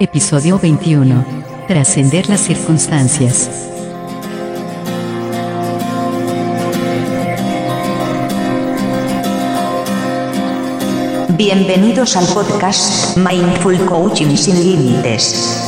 Episodio 21. Trascender las circunstancias. Bienvenidos al podcast Mindful Coaching sin Límites.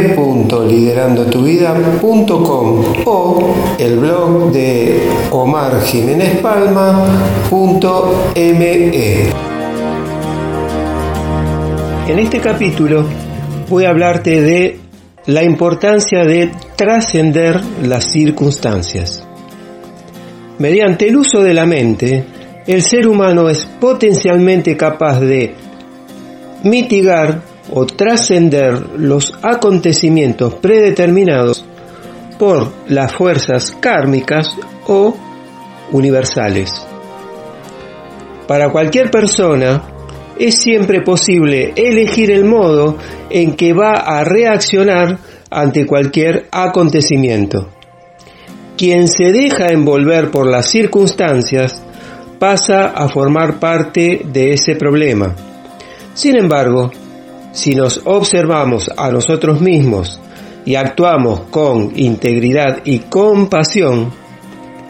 www.liderandotuvida.com o el blog de omarjiménezpalma.me. En este capítulo voy a hablarte de la importancia de trascender las circunstancias. Mediante el uso de la mente, el ser humano es potencialmente capaz de mitigar o trascender los acontecimientos predeterminados por las fuerzas kármicas o universales. Para cualquier persona es siempre posible elegir el modo en que va a reaccionar ante cualquier acontecimiento. Quien se deja envolver por las circunstancias pasa a formar parte de ese problema. Sin embargo, si nos observamos a nosotros mismos y actuamos con integridad y compasión,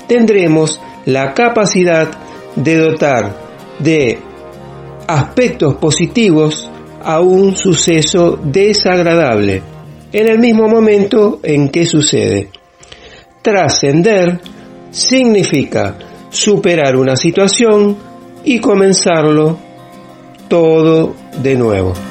tendremos la capacidad de dotar de aspectos positivos a un suceso desagradable en el mismo momento en que sucede. Trascender significa superar una situación y comenzarlo todo de nuevo.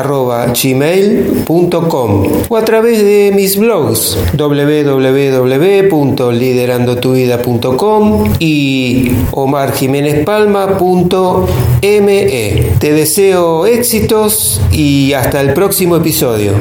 gmail.com o a través de mis blogs www.liderandotuvida.com y omarjiménezpalma.me. Te deseo éxitos y hasta el próximo episodio.